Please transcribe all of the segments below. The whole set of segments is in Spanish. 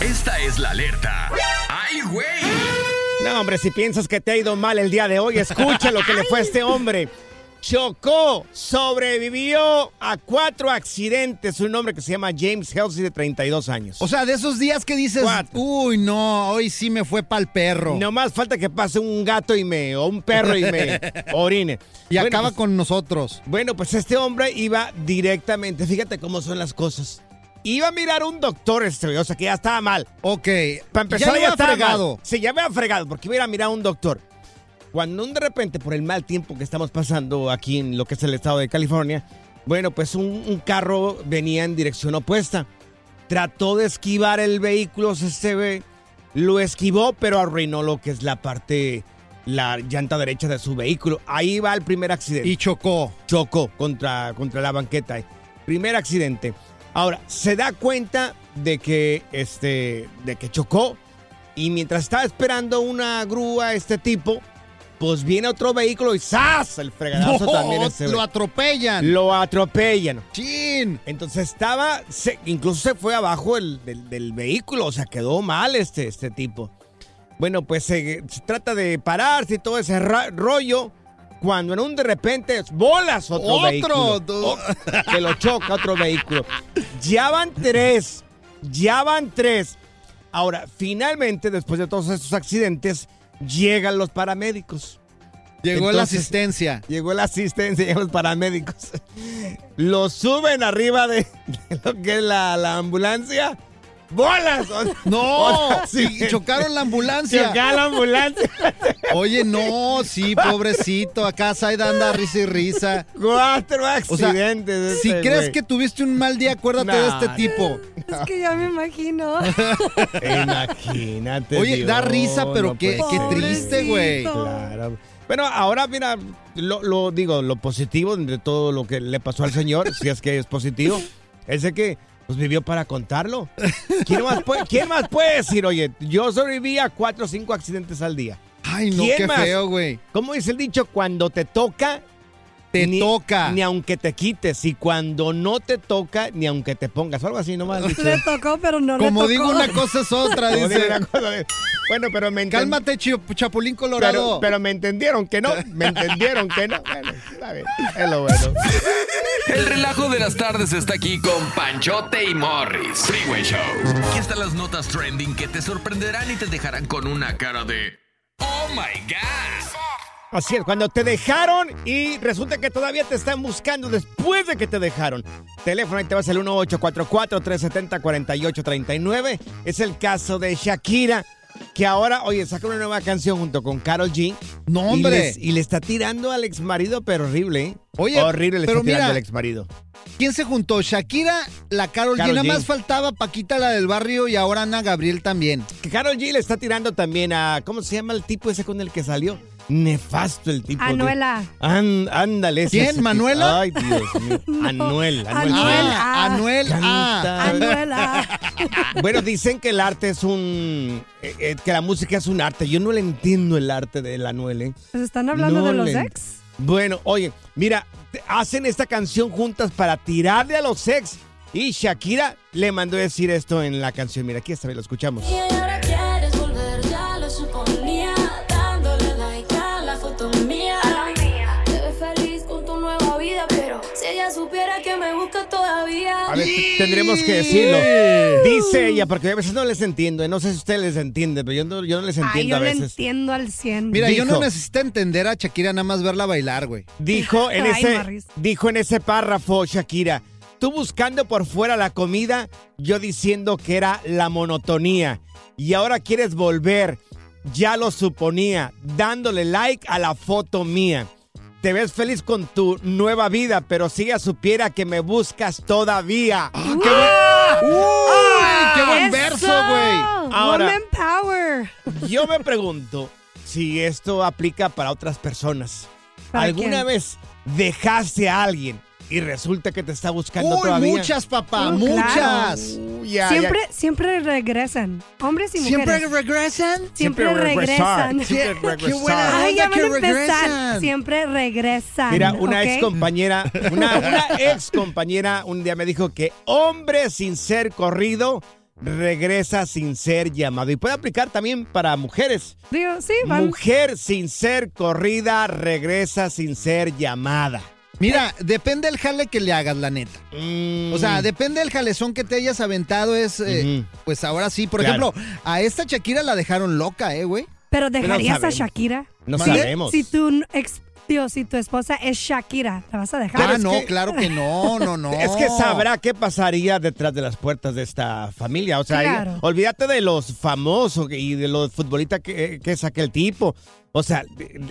Esta es la alerta. ¡Ay, güey! No, hombre, si piensas que te ha ido mal el día de hoy, escucha lo que le fue a este hombre. Chocó, sobrevivió a cuatro accidentes. Un hombre que se llama James Halsey de 32 años. O sea, de esos días que dices, Cuatro. uy, no, hoy sí me fue pa'l perro. No más falta que pase un gato y me, o un perro y me orine. y Bueno, acaba pues- con nosotros. Bueno, pues este hombre iba directamente, fíjate cómo son las cosas. Iba a mirar un doctor este, o sea que ya estaba mal. Ok. Para empezar, ya ya, estaba fregado. mal. Sí, ya me había fregado porque iba a ir a mirar a un doctor. Cuando de repente, por el mal tiempo que estamos pasando aquí en lo que es el estado de California, bueno, pues un, un carro venía en dirección opuesta. Trató de esquivar el vehículo, se ve, lo esquivó, pero arruinó lo que es la parte, la llanta derecha de su vehículo. Ahí va el primer accidente Y chocó. chocó contra, contra la banqueta. Primer accidente. Ahora, se da cuenta de que, este, de que chocó y mientras estaba esperando una grúa este tipo, pues viene otro vehículo y ¡zas! El fregadazo No, también ese lo atropellan. Lo atropellan. Chin. Entonces estaba, se- incluso se fue abajo el- del, del vehículo, o sea, quedó mal este, este tipo. Bueno, pues se, se trata de pararse y todo ese rollo, cuando en un de repente bolas otro, Otro, vehículo. Oh, que lo choca otro vehículo. Ya van tres, ya van tres. Ahora, finalmente, después de todos estos accidentes, llegan los paramédicos. Llegó la asistencia. Llegó la asistencia, llegan los paramédicos. Lo suben arriba de, de lo que es la, la ambulancia. ¡Bolas! No, sí, chocaron la ambulancia. Chocaron la ambulancia. Oye, no, sí, pobrecito. Acá Saida anda risa y risa. Cuatro O sea, accidentes. si este crees que tuviste un mal día, acuérdate de este tipo. Es que ya me imagino. Imagínate. Oye, da risa, pero no qué, qué triste, güey. Claro. Bueno, ahora mira, lo, lo digo, lo positivo de todo lo que le pasó al señor, si es que es positivo, es de que pues vivió para contarlo. ¿Quién más puede, quién más puede decir, oye, yo sobreviví a cuatro o cinco accidentes al día? Ay, no, ¿Quién qué más? feo, güey. ¿Cómo dice el dicho? Cuando te toca, Te ni- toca. Ni aunque te quites. Y cuando no te toca, ni aunque te pongas. Algo así nomás. dice. Le tocó, pero no le Como tocó. digo una cosa es otra, dice. una cosa de- Bueno, pero me enten- Cálmate, Chapulín Pero, Colorado. pero me entendieron que no. Me entendieron que no. Bueno, está bien. Es lo bueno. El relajo de las tardes está aquí con Panchote y Morris. Freeway Show. Aquí están las notas trending que te sorprenderán y te dejarán con una cara de Oh my God. Así es, cuando te dejaron y resulta que todavía te están buscando después de que te dejaron. Teléfono, ahí te vas al 1844-370-4839. Es el caso de Shakira. Que ahora, oye, saca una nueva canción junto con Carol G. No, Y, hombre. les- y le está tirando al ex marido, pero horrible, ¿eh? Oye, horrible le pero está tirando al ex marido. ¿Quién se juntó? Shakira, la Carol, Karol G. Nada más faltaba Paquita, la del barrio, y ahora Ana Gabriel también. Que Carol G le está tirando también a, ¿cómo se llama el tipo ese con el que salió? Nefasto el tipo. de- Anuela. An- ándale. ese- ¿Quién? ese tipo. ¿Manuela? Ay, Dios mío. Anuel, Anuel. Anuel. Ah, ah. Anuel. Ah. Anuela. Bueno, dicen que el arte es un. eh, eh, que la música es un arte. Yo no le entiendo el arte del Anuel, ¿eh? Pues están hablando No de los le- ex. Bueno, oye, mira, hacen esta canción juntas para tirarle a los ex. Y Shakira le mandó a decir esto en la canción. Mira, aquí está, lo escuchamos. Y ahora A ver, tendremos que decirlo. Dice ella, porque a veces no les entiendo. No sé si ustedes les entienden, pero yo no, yo no les Ay, entiendo yo a le veces. entiendo al 100. Mira, yo no necesito entender a Shakira, nada más verla bailar, güey. Dijo en, Ay, ese, Morris. dijo en ese párrafo, Shakira, tú buscando por fuera la comida, yo diciendo que era la monotonía. Y ahora quieres volver, ya lo suponía, dándole like a la foto mía. Te ves feliz con tu nueva vida, pero si ella supiera que me buscas todavía. ¡Uy! ¡Qué buen ¡Eso! verso, güey! Ahora- Woman power. Yo me pregunto si esto aplica para otras personas. ¿Para ¿Alguna quién? vez dejaste a alguien y resulta que te está buscando Uy, todavía? muchas, papá, Uh, muchas. Siempre, siempre regresan. Hombres y ¿Siempre mujeres. regresan? Siempre regresar, regresan. siempre Qué buena Ay, ya van a empezar. regresan. Siempre regresan. Mira, una ex compañera, una, una ex compañera un día me dijo que hombre sin ser corrido regresa sin ser llamado. Y puede aplicar también para mujeres. Digo, sí, van. Mujer sin ser corrida regresa sin ser llamada. Mira, depende del jale que le hagas, la neta. Mm, O sea, depende del jalezón que te hayas aventado, es, eh, pues ahora sí. Por Claro. ejemplo, a esta Shakira la dejaron loca, ¿eh, güey? Pero dejarías a. Shakira. no ¿Vale? sabemos. Si tu ex, tío, si tu esposa es Shakira, ¿la vas a dejar? Pero ah, no, que- claro que no, no, no. Es que sabrá qué pasaría detrás de las puertas de esta familia. O sea, Claro. olvídate de los famosos y de los futbolistas que, que es aquel tipo. O sea,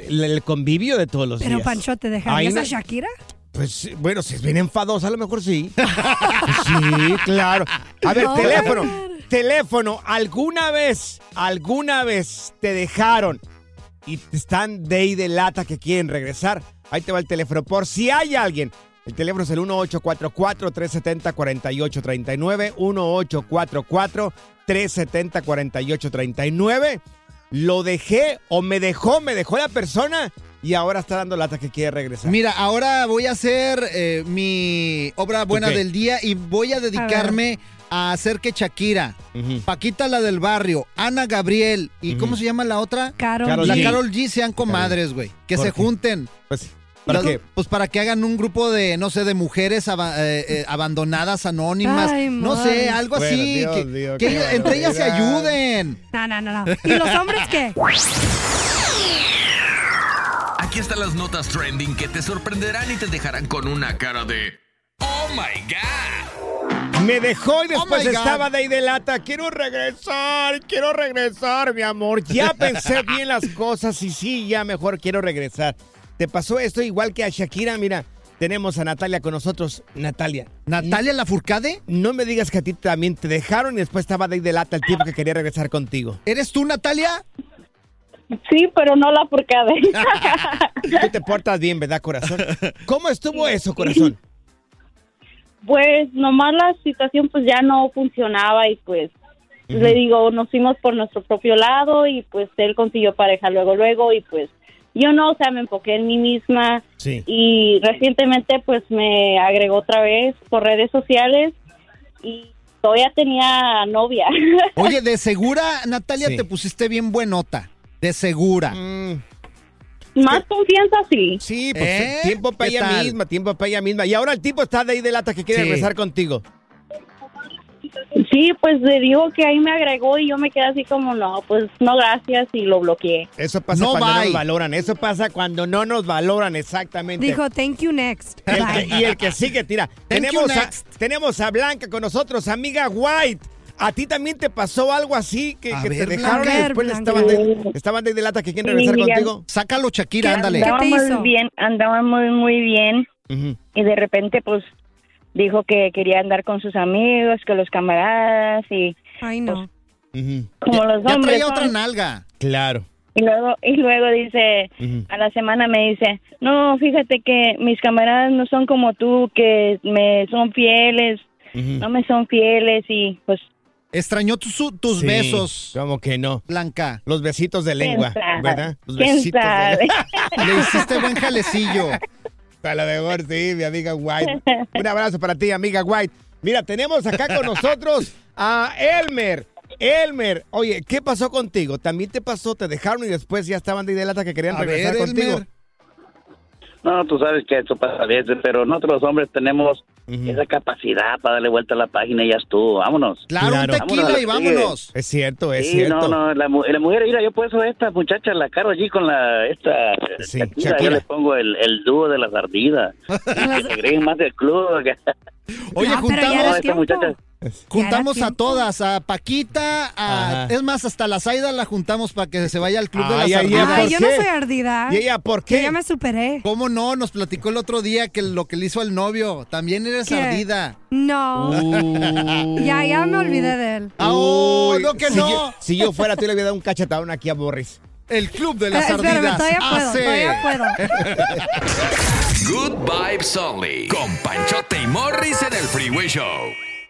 el, el convivio de todos los Pero días. Pancho, ¿te dejarías no- a Shakira? Pues bueno, si es bien enfadosa, a lo mejor sí. sí, claro. A ver, No, teléfono. Teléfono, ¿alguna vez, alguna vez te dejaron y están de ahí de lata que quieren regresar? Ahí te va el teléfono. Por si hay alguien. El teléfono es el 1844-370-4839. 1844-370-4839. Lo dejé o me dejó, me dejó la persona y ahora está dando lata que quiere regresar. Mira, ahora voy a hacer eh, mi obra buena del día y voy a dedicarme a, hacer que Shakira. Paquita la del barrio, Ana Gabriel y. ¿cómo se llama la otra? Carol, La G. Carol G sean comadres, güey. Que ¿Por se qué? junten. Pues, ¿para qué? Pues para que hagan un grupo de, no sé, de mujeres eh, eh, abandonadas, anónimas. Ay, no sé, algo Bueno, así. Dios que mío, que entre ellas se ayuden. No, no, no, no. ¿Y los hombres qué? Aquí están las notas trending que te sorprenderán y te dejarán con una cara de ¡Oh my God! Me dejó y después Oh God. estaba de ahí de lata. Quiero regresar, quiero regresar, mi amor. Ya pensé bien las cosas y sí, ya mejor quiero regresar. ¿Te pasó esto igual que a Shakira? Mira, tenemos a Natalia con nosotros. Natalia. ¿Natalia Lafourcade? No me digas que a ti también te dejaron y después estaba de ahí de lata el tipo que quería regresar contigo. ¿Eres tú, Natalia? Sí, pero no la furcada. Tú te portas bien, ¿verdad, corazón? ¿Cómo estuvo eso, corazón? Pues nomás la situación pues ya no funcionaba y pues le digo, nos fuimos por nuestro propio lado y pues él consiguió pareja luego, luego y pues yo no, o sea, me enfoqué en mí misma Sí. y recientemente pues me agregó otra vez por redes sociales y todavía tenía novia. Oye, de segura, Natalia, Sí. te pusiste bien buenota. De segura. Mm, Más confianza sí. sí, pues ¿Eh? tiempo para ¿Qué ella tal? misma, tiempo para ella misma. Y ahora el tipo está de ahí de lata que quiere Sí. regresar contigo. Sí, pues le digo que ahí me agregó y yo me quedé así como, no, pues no gracias y lo bloqueé. Eso pasa No cuando no bye. nos valoran. Eso pasa cuando no nos valoran, exactamente. Dijo, thank you next. El que- y el que sigue, tira. Thank Tenemos you, a, tenemos a Blanca con nosotros, amiga White. ¿A ti también te pasó algo así que, te dejaron Blanca. y después A ver, estaban de, Blanca. estaban de, lata que quieren Sí, regresar mira. contigo? Sácalo, Shakira, ¿Qué? ándale. ¿Qué te Andábamos bien, andábamos muy bien y de repente pues dijo que quería andar con sus amigos, que los camaradas y Ay, no. Ujú. como los Ya hombres traía otra nalga. Claro. y luego y luego dice a la semana me dice no fíjate que mis camaradas no son como tú que me son fieles no me son fieles y pues Extrañó tus, tus Sí, besos, Como que no. Blanca. Los besitos de lengua. ¿verdad? Los ¿Quién besitos sabe? de lengua. Le hiciste buen jalecillo. A lo mejor sí, mi amiga White. Un abrazo para ti, amiga White. Mira, tenemos acá con nosotros a Elmer. Elmer, oye, ¿qué pasó contigo? ¿También te pasó? ¿Te dejaron y después ya estaban de lata que querían A regresar ver, contigo? Elmer. No, tú sabes que eso pasa a veces, pero nosotros los hombres tenemos Esa capacidad para darle vuelta a la página y ya estuvo, vámonos. Claro, Claro. un tequila Vámonos, y vámonos. Es cierto, es sí, cierto. no, no, la, la mujer, mira, yo por eso a esta muchacha la caro allí con la, esta, Sí, Shakira, Shakira. yo le pongo el, el dúo de las ardidas, que se creen más del club. Oye, No, pero ya No, juntamos, juntamos a todas, a Paquita, a, es más, hasta la Zaida la juntamos para que se vaya al club de las ay, ¿por yo no soy ardida. ¿Y ella por Yo qué? ya me superé. ¿Cómo no? Nos platicó el otro día que lo que le hizo al novio. También eres ¿Qué? ardida. No. Uh. Ya, ya me olvidé de él. Ah, oh, no que si no. Yo, si yo fuera, tú le hubiera dado un cachetadón aquí a Boris. El club de Eh, las espérame, ardidas. todavía puedo, hace- todavía puedo. Good Vibes Only. Con Panchote y Morris en el Freeway Show.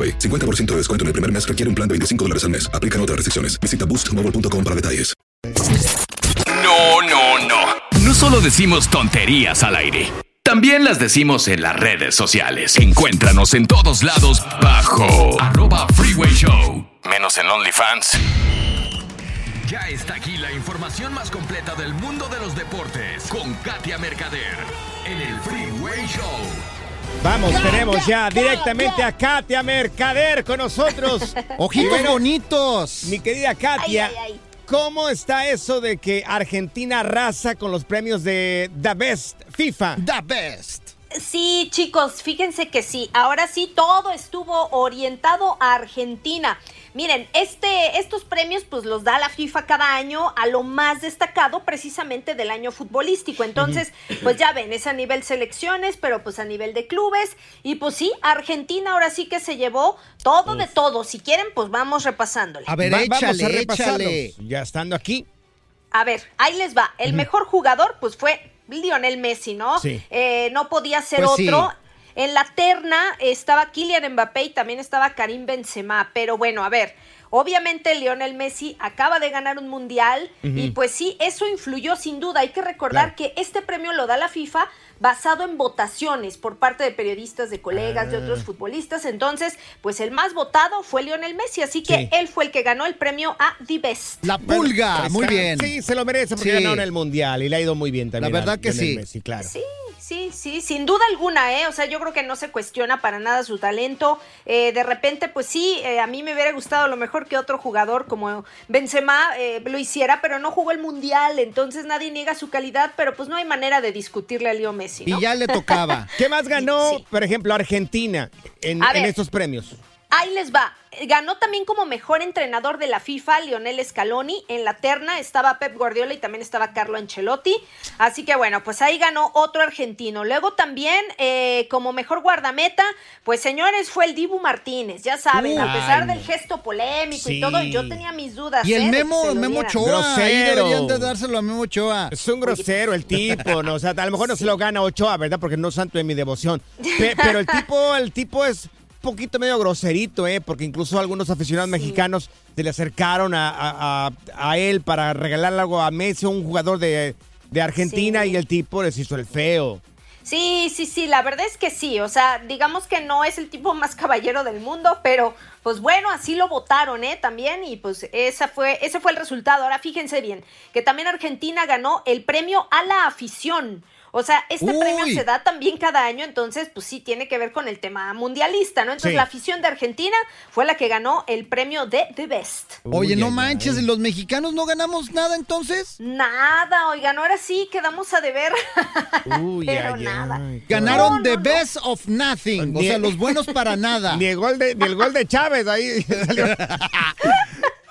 AroPay. 50% de descuento en el primer mes requiere un plan de 25 dólares al mes. Aplican otras restricciones. Visita boostmobile.com para detalles. No, no, no. No solo decimos tonterías al aire. También las decimos en las redes sociales. Encuéntranos en todos lados bajo arroba freeway show. Menos en OnlyFans. Ya está aquí la información más completa del mundo de los deportes con Katia Mercader en el Freeway Show. Vamos, tenemos ya directamente a Katia Mercader con nosotros. Ojitos bueno, bonitos. Mi querida Katia, ¿cómo está eso de que Argentina arrasa con los premios de The Best FIFA? The best. Sí, chicos, fíjense que sí. Ahora sí, todo estuvo orientado a Argentina. Miren, este, estos premios pues los da la FIFA cada año a lo más destacado precisamente del año futbolístico. Entonces, pues ya ven, es a nivel selecciones, pero pues a nivel de clubes. Y pues sí, Argentina ahora sí que se llevó todo de todo. Si quieren, pues vamos repasándole. A ver, Va- vamos a échale, repasarlos. échale. Ya estando aquí. A ver, ahí les va. El mejor jugador, pues fue Lionel Messi, ¿no? Sí. Eh, no podía ser Pues sí. otro. En la terna estaba Kylian Mbappé y también estaba Karim Benzema. Pero bueno, a ver, obviamente Lionel Messi acaba de ganar un mundial y pues sí, eso influyó sin duda. Hay que recordar Claro. que este premio lo da la FIFA basado en votaciones por parte de periodistas, de colegas, de Ah. otros futbolistas. Entonces, pues el más votado fue Lionel Messi, así que Sí. él fue el que ganó el premio a The Best. La pulga, Bueno, muy bien. Sí, se lo merece porque Sí. ganaron el mundial y le ha ido muy bien también. La a verdad que Lionel sí. Messi, claro. Sí, sí, sin duda alguna, ¿eh? O sea, yo creo que no se cuestiona para nada su talento. Eh, de repente, pues sí, eh, a mí me hubiera gustado a lo mejor que otro jugador como Benzema eh, lo hiciera, pero no jugó el Mundial, entonces nadie niega su calidad, pero pues no hay manera de discutirle a Leo Messi, ¿no? Y ya le tocaba. ¿Qué más ganó, por ejemplo, Argentina en, en estos premios? Ahí les va. Ganó también como mejor entrenador de la FIFA Lionel Scaloni. En la terna estaba Pep Guardiola y también estaba Carlo Ancelotti. Así que bueno, pues ahí ganó otro argentino. Luego también eh, como mejor guardameta, pues señores, fue el Dibu Martínez. Ya saben, a pesar Ay, del gesto polémico Sí. y todo, yo tenía mis dudas. Y ¿eh? el que Memo, se lo Memo. Ochoa. Ahí Grosero. deberían de dárselo a Memo Ochoa. Es un grosero el tipo, ¿no? O sea, a lo mejor no se lo gana Ochoa, ¿verdad? Porque no es santo de mi devoción. Pe- pero el tipo, el tipo es poquito medio groserito, ¿eh? Porque incluso algunos aficionados mexicanos se le acercaron a, a- él para regalarle algo a Messi, un jugador de, de Argentina, y el tipo les hizo el feo. Sí, sí, sí, la verdad es que sí, o sea, digamos que no es el tipo más caballero del mundo, pero pues bueno, así lo votaron, ¿eh? También y pues esa fue, ese fue el resultado. Ahora fíjense bien, que también Argentina ganó el premio a la afición. O sea, este Uy. premio se da también cada año, entonces pues sí tiene que ver con el tema mundialista, ¿no? Entonces Sí. la afición de Argentina fue la que ganó el premio de The Best. Oye, no manches, ay. ¿los mexicanos no ganamos nada entonces? Nada, oigan, ahora sí quedamos a deber. Uy, Pero ay, nada. ay, Ganaron No, the no, no. best of nothing. O sea, los buenos para nada. Ni el gol de, ni el gol de Chávez ahí salió.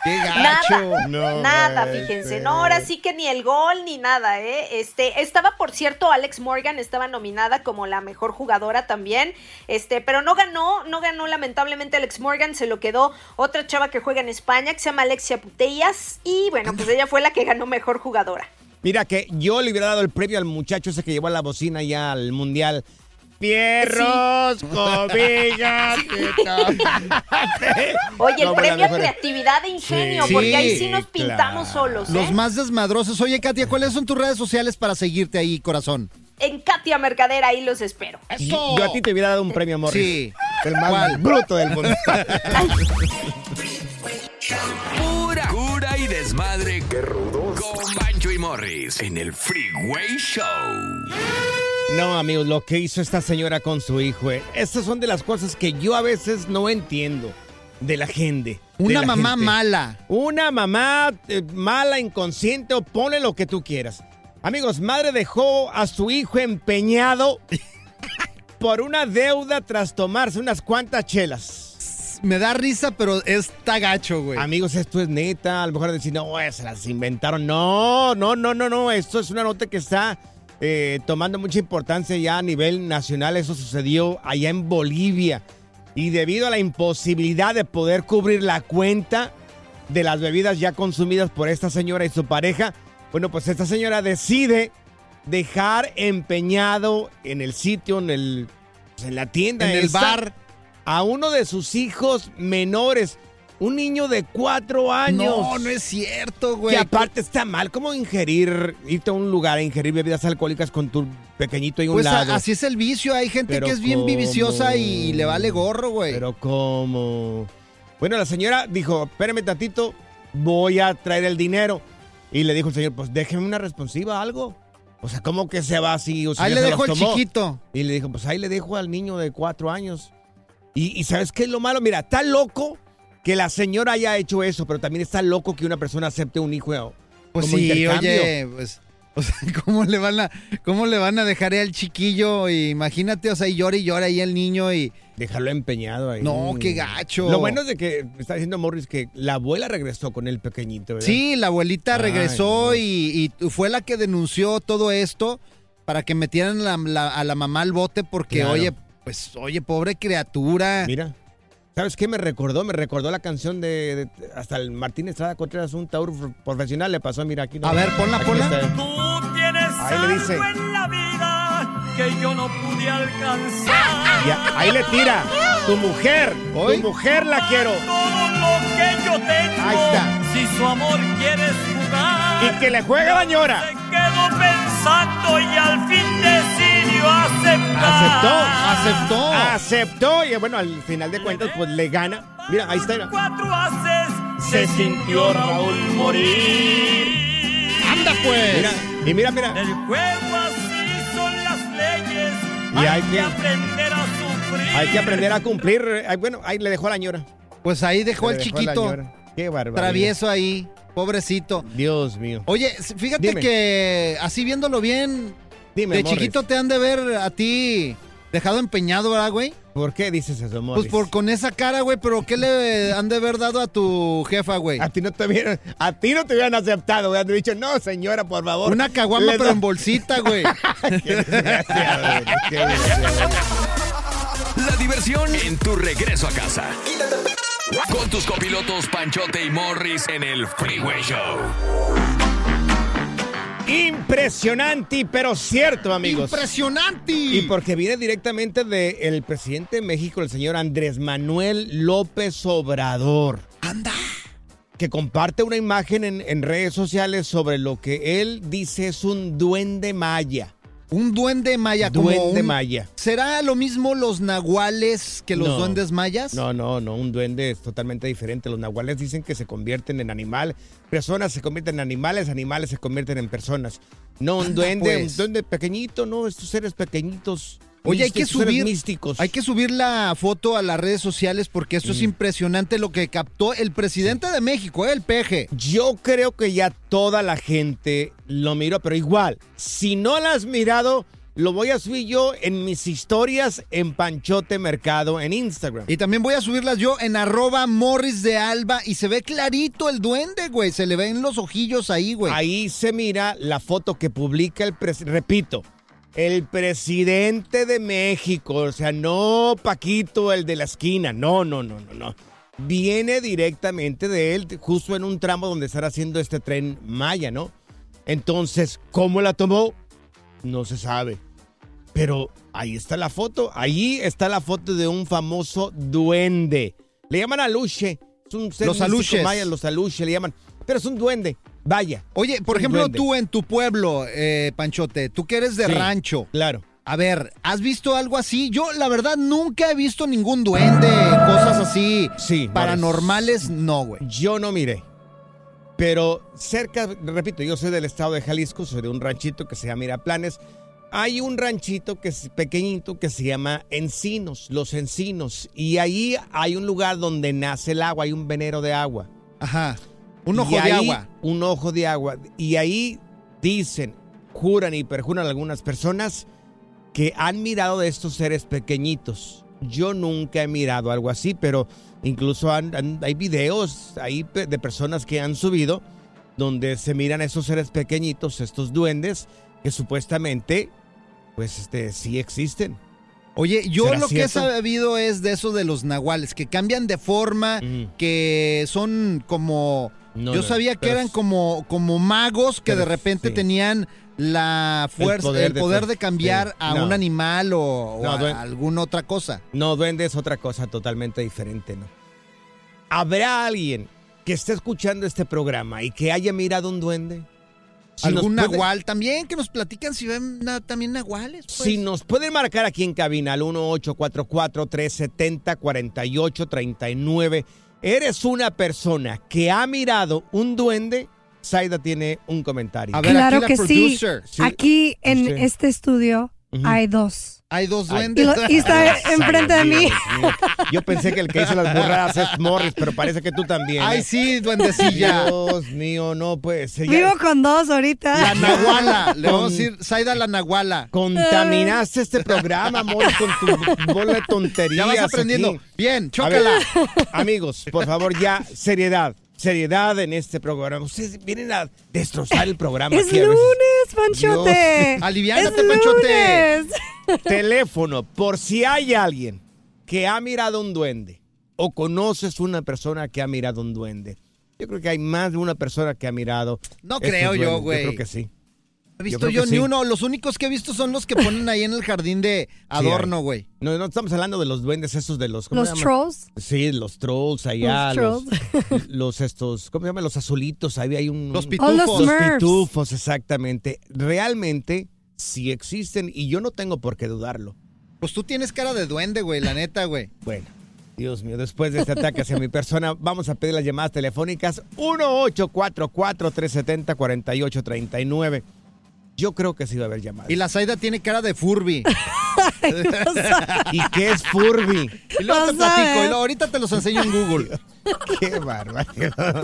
Qué gacho. Nada, No nada, fíjense. No, ahora sí que ni el gol ni nada, ¿eh? Este, estaba, por cierto, Alex Morgan estaba nominada como la mejor jugadora también, este, pero no ganó, no ganó lamentablemente Alex Morgan, se lo quedó otra chava que juega en España que se llama Alexia Putellas y bueno, pues ella fue la que ganó mejor jugadora. Mira que yo le hubiera dado el premio al muchacho ese que llevó la bocina ya al mundial. Pierros, cobijas, y tomate. Oye, el No, premio a creatividad e ingenio, Sí, porque ahí sí nos claro. pintamos solos, ¿eh? Los más desmadrosos. Oye, Katia, ¿cuáles son tus redes sociales para seguirte ahí, corazón? En Katia Mercader ahí los espero. Yo a ti te hubiera dado un premio, Morris. Sí. El más ¿Cuál? bruto del mundo. Pura cura y desmadre. Qué rudos. Con Bancho y Morris en el Freeway Show. No, amigos, lo que hizo esta señora con su hijo, eh, estas son de las cosas que yo a veces no entiendo de la gente. Una la mamá gente. mala. Una mamá eh, mala, inconsciente o ponle lo que tú quieras. Amigos, madre dejó a su hijo empeñado por una deuda tras tomarse unas cuantas chelas. Me da risa, pero está gacho, güey. Amigos, esto es neta. A lo mejor decir, no, se las inventaron. No, no, no, no, no. Esto es una nota que está eh, tomando mucha importancia ya a nivel nacional. Eso sucedió allá en Bolivia. Y debido a la imposibilidad de poder cubrir la cuenta de las bebidas ya consumidas por esta señora y su pareja, bueno, pues esta señora decide dejar empeñado en el sitio, en, el, pues, en la tienda, En el esta, bar. a uno de sus hijos menores. Un niño de cuatro años. No, no es cierto, güey. Y aparte está mal, ¿cómo ingerir, irte a un lugar a ingerir bebidas alcohólicas con tu pequeñito y un Pues a- lado? así es el vicio. Hay gente Pero que es bien viciosa y le vale gorro, güey. Pero ¿cómo? Bueno, la señora dijo, espérame tantito, voy a traer el dinero. Y le dijo el señor, pues déjeme una responsiva, algo. O sea, ¿cómo que se va así? O sea, Ahí le los el chiquito. Y le dijo, pues ahí le dejo al niño de cuatro años. Y, y ¿sabes qué es lo malo? Mira, está loco que la señora haya hecho eso, pero también está loco que una persona acepte un hijo Pues como sí, oye, pues, o sea, ¿cómo le van a, cómo le van a dejar al chiquillo? Y imagínate, o sea, y llora y llora ahí el niño y. Dejarlo empeñado ahí. No, qué gacho. Lo bueno es de que está diciendo Morris que la abuela regresó con el pequeñito, ¿verdad? Sí, la abuelita Ay, regresó no. y, y fue la que denunció todo esto para que metieran la- la- a la mamá al bote porque, Claro. oye, pues, oye, pobre criatura. Mira. ¿Sabes qué me recordó? Me recordó la canción de, de- hasta el Martín Estrada Contreras, un taur profesional le pasó, mira aquí. ¿no? A ver, ponla, ponla. está. Tú tienes Ahí le dice. algo en la vida que yo no pude alcanzar. Ya, ahí le tira. Tu mujer, Hoy. tu mujer la quiero. Todo lo que yo tengo. Ahí está. Si su amor quieres jugar. Y que le juegue la ñora. Se quedó pensando y al fin decidió aceptar. Aceptó, aceptó. Aceptó. Y bueno, al final de cuentas, pues le gana. Mira, ahí está. Cuatro haces. Se sintió Raúl morir. Anda pues. Mira, y mira, mira. El juego así son las leyes. Y hay que, aprender a sufrir. hay que aprender a cumplir. Bueno, ahí le dejó a la ñora. Pues ahí dejó Le el dejó a la chiquito. Qué barbaridad. Travieso ahí, pobrecito. Dios mío. Oye, fíjate Dime. que así viéndolo bien, Dime, de Morris. chiquito te han de ver a ti dejado empeñado, ¿verdad, güey? ¿Por qué dices eso, Morris? Pues por con esa cara, güey, pero ¿qué le han de haber dado a tu jefa, güey? A ti no te hubieran, a ti no te hubieran aceptado, hubieran dicho, no, señora, por favor. Una caguama, pero da- en bolsita, güey. Qué desgraciado, qué desgraciado. La diversión en tu regreso a casa. Con tus copilotos Panchote y Morris en el Freeway Show. Impresionante, pero cierto, amigos. ¡Impresionante! Y porque viene directamente del presidente de México, el señor Andrés Manuel López Obrador. ¡Anda! Que comparte una imagen en, en redes sociales sobre lo que él dice es un duende maya. Un duende maya, como Duende un- maya. ¿Será lo mismo los nahuales que los No. duendes mayas? No, no, no, un duende es totalmente diferente. Los nahuales dicen que se convierten en animal, personas se convierten en animales, animales se convierten en personas. No, un Anda, duende, pues. un duende pequeñito, no, estos seres pequeñitos. Oye, hay que subir, místicos. hay que subir la foto a las redes sociales porque esto es Mm. impresionante lo que captó el presidente de México, ¿eh? el peje. Yo creo que ya toda la gente lo miró, pero igual, si no la has mirado, lo voy a subir yo en mis historias en Panchote Mercado en Instagram. Y también voy a subirlas yo en arroba Morris de Alba y se ve clarito el duende, güey. Se le ven los ojillos ahí, güey. Ahí se mira la foto que publica el presidente, repito, el presidente de México, o sea, no Paquito, el de la esquina, no, no, no, no, no. Viene directamente de él, justo en un tramo donde estará haciendo este tren Maya, ¿no? Entonces, ¿cómo la tomó? No se sabe. Pero ahí está la foto, ahí está la foto de un famoso duende. Le llaman aluche, es un ser Los aluches. maya, los aluche le llaman, pero es un duende, vaya. Oye, por ejemplo, duende. tú en tu pueblo, eh, Panchote, tú que eres de Sí, rancho. Claro. A ver, ¿has visto algo así? Yo, la verdad, nunca he visto ningún duende, cosas así Sí, paranormales, no, güey. Yo no miré. Pero cerca, repito, yo soy del estado de Jalisco, soy de un ranchito que se llama Miraplanes. Hay un ranchito que es pequeñito que se llama Encinos, los Encinos. Y ahí hay un lugar donde nace el agua, hay un venero de agua. Ajá. Un Y ojo de ahí- agua. Un ojo de agua. Y ahí dicen, juran y perjuran algunas personas que han mirado de estos seres pequeñitos. Yo nunca he mirado algo así, pero incluso han- han- hay videos ahí de personas que han subido donde se miran esos seres pequeñitos, estos duendes, que supuestamente, pues, este, sí existen. Oye, yo ¿Será lo que he sabido es de eso de los nahuales, que cambian de forma, que son como... No, yo no, sabía que eran como, como magos que de repente sí. tenían la fuerza, el poder poder, de- de, cambiar sí. a No. un animal o, o a alguna otra cosa. No, duende es otra cosa totalmente diferente, ¿no? ¿Habrá alguien que esté escuchando este programa y que haya mirado un duende? Si Algún puede- nahual también, que nos platican si ven na- también nahuales. pues. Si nos pueden marcar aquí en cabina al 1844-370-4839, eres una persona que ha mirado un duende, Zaida tiene un comentario. claro que sí. Aquí en Sí. este estudio hay dos. Hay dos Y, duendes. lo- y está enfrente de mí. Dios. Yo pensé que el que hizo las burradas es Morris, pero parece que tú también. Ay, ¿eh? sí, duendecilla. Dios mío, no puede ser. Ya- Vivo con dos ahorita. La nahuala. Le vamos a decir Zaida la nahuala. Contaminaste este programa, Morris, con tu bola de tonterías. Ya vas aprendiendo. aquí. Bien, ver, chócala. amigos, por favor, ya, seriedad. Seriedad en este programa. Ustedes vienen a destrozar el programa. Es aquí lunes, Panchote. Dios. Aliviánate, Es Panchote. lunes. Teléfono, por si hay alguien que ha mirado un duende o conoces una persona que ha mirado un duende. Yo creo que hay más de una persona que ha mirado. No creo yo, güey. Yo creo que sí. He visto yo, ni sí. uno. Los únicos que he visto son los que ponen ahí en el jardín de adorno, güey. No, no estamos hablando de los duendes esos de los... ¿cómo Los trolls. Sí, los trolls allá, Los los, los estos, ¿cómo se llaman? Los azulitos, ahí hay un... Los Oh, pitufos. los Los Smurfs. pitufos, exactamente. Realmente sí existen y yo no tengo por qué dudarlo. Pues tú tienes cara de duende, güey, la neta, güey. Bueno, Dios mío, después de este ataque hacia mi persona, vamos a pedir las llamadas telefónicas 1844-370-4839. Yo creo que sí va a haber llamadas. Y la Zaida tiene cara de Furby. ¿Y qué es Furby? Y luego te Vas a platico, y luego ahorita te los enseño en Google. Qué barbaridad.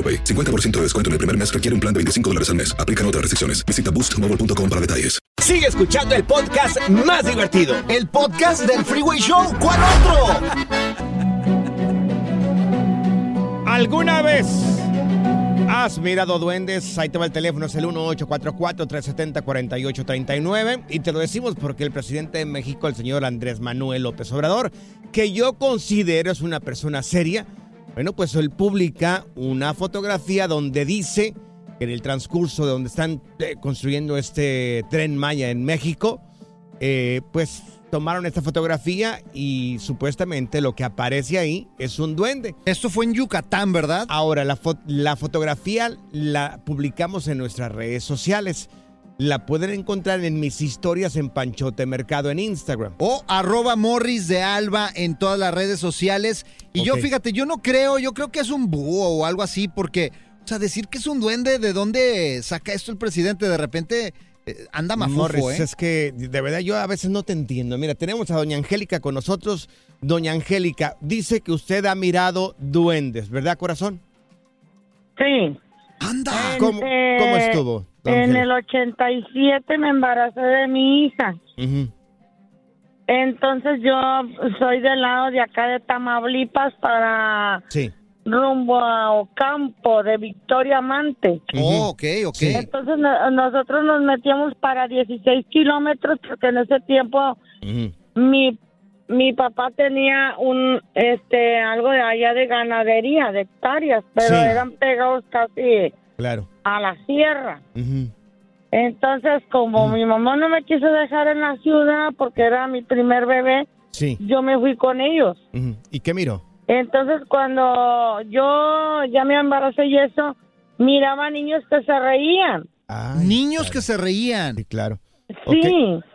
AroPay. 50% de descuento en el primer mes requiere un plan de 25 dólares al mes. Aplican otras restricciones. Visita boostmobile.com para detalles. Sigue escuchando el podcast más divertido. El podcast del Freeway Show. ¿Cuál otro? ¿Alguna vez has mirado duendes? Ahí te va el teléfono, es el 1844-370-4839. Y te lo decimos porque el presidente de México, el señor Andrés Manuel López Obrador, que yo considero es una persona seria, bueno, pues él publica una fotografía donde dice que en el transcurso de donde están eh, construyendo este tren Maya en México, eh, pues tomaron esta fotografía y supuestamente lo que aparece ahí es un duende. Esto fue en Yucatán, ¿verdad? Ahora, la, fo- la fotografía la publicamos en nuestras redes sociales. La pueden encontrar en mis historias en Panchote Mercado en Instagram. O arroba Morris de Alba en todas las redes sociales. Y yo, fíjate, yo no creo, yo creo que es un búho o algo así, porque, o sea, decir que es un duende, ¿de dónde saca esto el presidente? De repente eh, anda mafufo, Morris, ¿eh? es que de verdad yo a veces no te entiendo. Mira, tenemos a doña Angélica con nosotros. Doña Angélica, dice que usted ha mirado duendes, ¿verdad, corazón? Sí. ¡Anda! ¿Cómo, Eh, cómo estuvo? don En el 87 me embaracé de mi hija. Entonces yo soy del lado de acá de Tamaulipas para Sí. rumbo a Ocampo de Victoria Amante. Oh, ok, ok. Entonces no- nosotros nos metíamos para 16 kilómetros porque en ese tiempo Ujú. mi mi papá tenía un este algo de allá de ganadería de hectáreas pero Sí. eran pegados casi Claro. a la sierra entonces como mi mamá no me quiso dejar en la ciudad porque era mi primer bebé Sí. yo me fui con ellos. ¿Y qué miró? entonces cuando yo ya me embaracé y eso miraba niños que se reían Niños que se reían. Sí, claro. sí.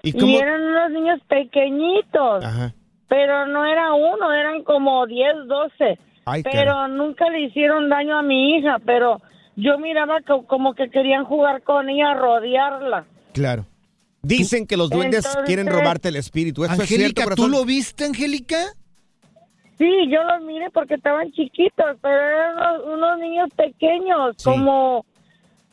¿Y y, cómo- eran unos niños pequeñitos Ajá. Pero no era uno, eran como 10, 12. Ay, pero nunca le hicieron daño a mi hija, pero yo miraba que, como que querían jugar con ella, rodearla. Claro. Dicen que los duendes Entonces- quieren robarte el espíritu. ¿Eso es cierto, Angélica, ¿tú lo viste, Angélica? Sí, yo los miré porque estaban chiquitos, pero eran unos, unos niños pequeños, Sí. como,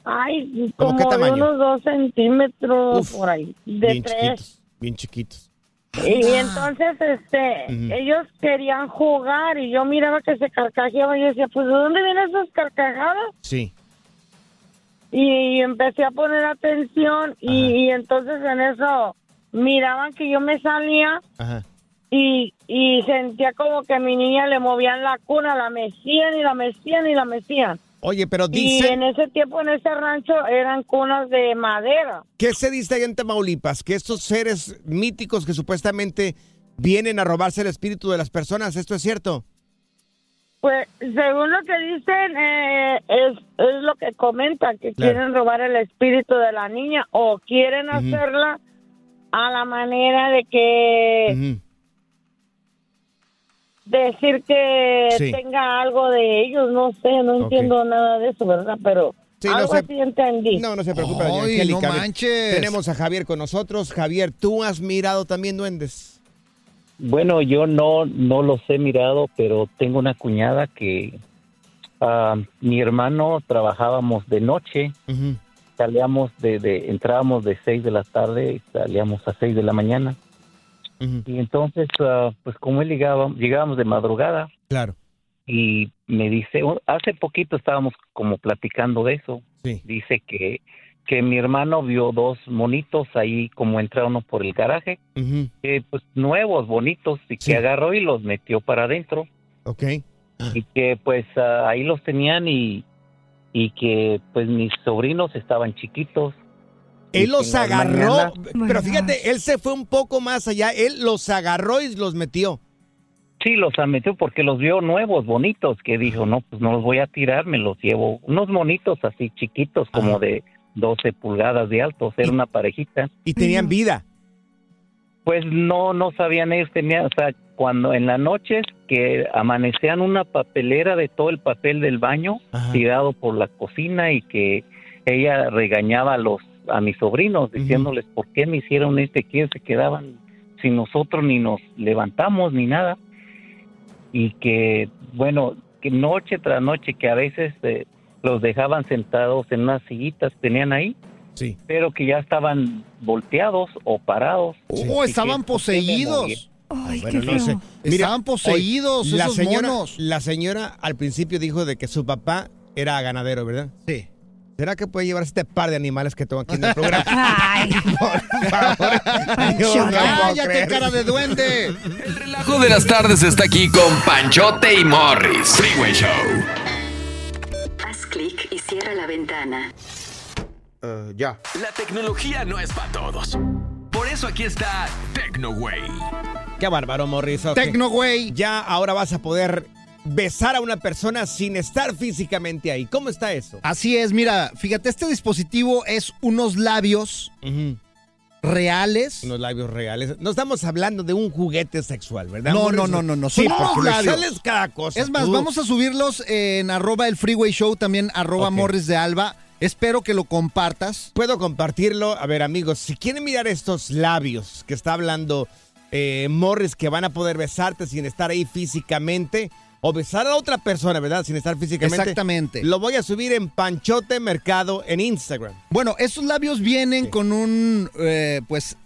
ay, ¿Cómo como qué de tamaño? unos dos centímetros Uf, por ahí, de Bien tres. chiquitos. Bien chiquitos. Y entonces, este, ellos querían jugar y yo miraba que se carcajeaban y decía, pues, ¿de dónde vienen esas carcajadas? Sí. Y empecé a poner atención y, y entonces en eso miraban que yo me salía Ajá. y, y sentía como que a mi niña le movían la cuna, la mecían y la mecían y la mecían. Oye, pero Y dicen... en ese tiempo, en ese rancho, eran cunas de madera. ¿Qué se dice ahí en Tamaulipas? Que estos seres míticos que supuestamente vienen a robarse el espíritu de las personas, ¿esto es cierto? Pues según lo que dicen, eh, es, es lo que comentan, que Claro. quieren robar el espíritu de la niña o quieren hacerla a la manera de que decir que Sí. tenga algo de ellos, no sé, no entiendo nada de eso, ¿verdad? Pero Sí, no algo se- así entendí. No, no se preocupe, Ay, Angélica. no manches. Tenemos a Javier con nosotros. Javier, ¿tú has mirado también duendes? Bueno, yo no, no los he mirado, pero tengo una cuñada que ah, mi hermano trabajábamos de noche, salíamos de, de- entrábamos de 6 de la tarde y salíamos a 6 de la mañana. Y entonces, ah, pues como él llegaba, llegábamos de madrugada. Claro. Y me dice, oh, hace poquito estábamos como platicando de eso. Sí. Dice que, que mi hermano vio dos monitos ahí como entraron por el garaje eh, pues nuevos, bonitos, y que agarró y los metió para adentro. Ok. Y que pues ah, ahí los tenían y, y que pues mis sobrinos estaban chiquitos. Él los agarró, pero fíjate, él se fue un poco más allá. Él los agarró y los metió. Sí, los metió porque los vio nuevos, bonitos, que dijo, no, pues no los voy a tirar, me los llevo. Unos monitos así chiquitos, como de 12 pulgadas de altos, era una parejita. Y tenían vida. Pues no, no sabían ellos, tenían, o sea, cuando en las noches que amanecían una papelera de todo el papel del baño tirado por la cocina y que ella regañaba a los a mis sobrinos diciéndoles por qué me hicieron este que se quedaban sin nosotros ni nos levantamos ni nada y que bueno que noche tras noche que a veces eh, los dejaban sentados en unas sillitas que tenían ahí Sí. pero que ya estaban volteados o parados. Oh, estaban poseídos. Bueno, no sé. Estaban poseídos la esos señora, monos. La señora al principio dijo de que su papá era ganadero, ¿verdad? Sí. ¿Será que puede llevar este par de animales que tengo aquí en el programa? Ay. Por favor. ¡Cállate, cara de duende! El relajo de las tardes está aquí con Panchote y Morris. Freeway Show. Haz clic y cierra la ventana. ya. La tecnología no es para todos. Por eso aquí está TecnoWay. Qué bárbaro, Morris. ok. Tecno, güey. Ya ahora vas a poder besar a una persona sin estar físicamente ahí. ¿Cómo está eso? Así es, mira, fíjate, este dispositivo es unos labios reales. Unos labios reales. No estamos hablando de un juguete sexual, ¿verdad? No, no, no, no, no. Sí, porque le labios. cada cosa. Es más, vamos a subirlos en arroba el Freeway Show, también arroba. Morris de Alba. Espero que lo compartas. Puedo compartirlo. A ver, amigos, si quieren mirar estos labios que está hablando eh, Morris, que van a poder besarte sin estar ahí físicamente, o besar a otra persona, ¿verdad? Sin estar físicamente. Exactamente. Lo voy a subir en Panchote Mercado en Instagram. Bueno, estos labios vienen con un, eh, pues,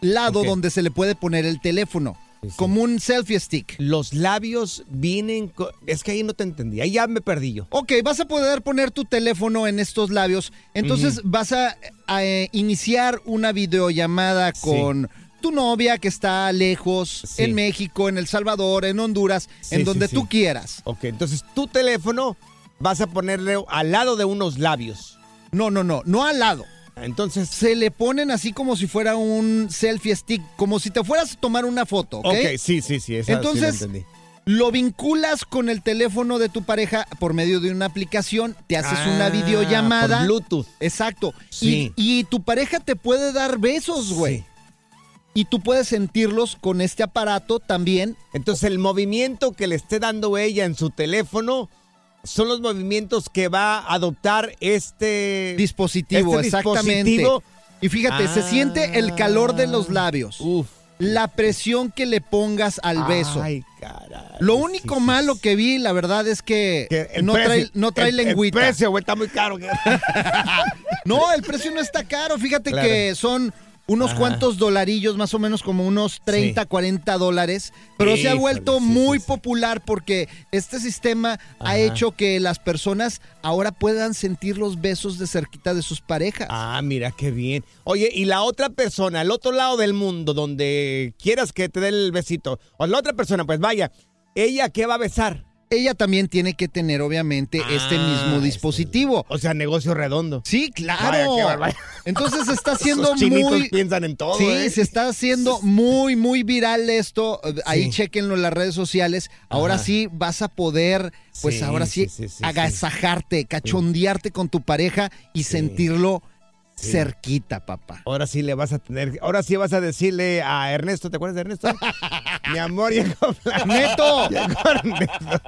lado donde se le puede poner el teléfono. Como un selfie stick. Los labios vienen... co- Es que ahí no te entendí. Ahí ya me perdí yo. Ok, vas a poder poner tu teléfono en estos labios. Entonces vas a, a, eh, iniciar una videollamada con tu novia que está lejos, Sí. en México, en El Salvador, en Honduras, Sí, en sí, donde sí. tú quieras. Ok, entonces tu teléfono vas a ponerle al lado de unos labios. No, no, no, no al lado. Entonces... Se le ponen así como si fuera un selfie stick, como si te fueras a tomar una foto, ¿ok? Ok, sí, sí, sí. esa sí Entonces, entendí. lo vinculas con el teléfono de tu pareja por medio de una aplicación, te haces una Ah, videollamada. por Bluetooth. Exacto. Sí. Y, y tu pareja te puede dar besos, güey. Y tú puedes sentirlos con este aparato también. Entonces el movimiento que le esté dando ella en su teléfono son los movimientos que va a adoptar este Dispositivo, este exactamente. dispositivo. Y fíjate, se siente el calor de los labios. Uf. La presión que le pongas al beso. Ay, caray. Lo único malo que vi, la verdad, es que, no, trae, precio- no trae el- lengüita. El precio, güey, está muy caro. No, el precio no está caro. Fíjate Claro. que son unos Ajá. cuantos dolarillos, más o menos como unos 30, 40 dólares. Pero se ha vuelto sí, muy popular porque este sistema ha hecho que las personas ahora puedan sentir los besos de cerquita de sus parejas. Ah, mira qué bien. Oye, y la otra persona, al otro lado del mundo, donde quieras que te dé el besito, o la otra persona, pues vaya, ¿ella qué va a besar? Ella también tiene que tener, obviamente, este Ah, mismo dispositivo. O sea, negocio redondo. Sí, claro. Vaya. Entonces se está haciendo muy. piensan en todo, Sí, ¿eh? se está haciendo muy, muy viral esto. Ahí Sí. chequenlo en las redes sociales. Ahora Ajá. sí vas a poder, pues Sí, ahora sí, sí, agasajarte, cachondearte con tu pareja y sentirlo cerquita, papá. Ahora sí le vas a tener, ahora sí vas a decirle a Ernesto, ¿te acuerdas de Ernesto? Mi amor, llegó ¡Neto! Llegó Ernesto.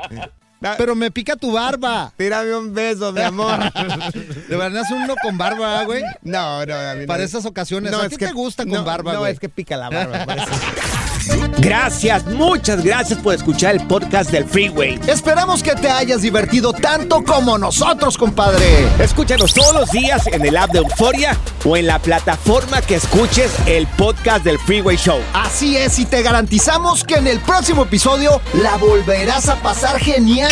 Pero me pica tu barba. Tírame un beso, mi amor. ¿De verdad es uno con barba, güey? No, no, a mí no. Para esas ocasiones. No, ¿A es ti que- te gusta con no, barba, No, güey? es que pica la barba. Gracias, muchas gracias por escuchar el podcast del Freeway. Esperamos que te hayas divertido tanto como nosotros, compadre. Escúchanos todos los días en el app de Euforia o en la plataforma que escuches el podcast del Freeway Show. Así es, y te garantizamos que en el próximo episodio la volverás a pasar genial.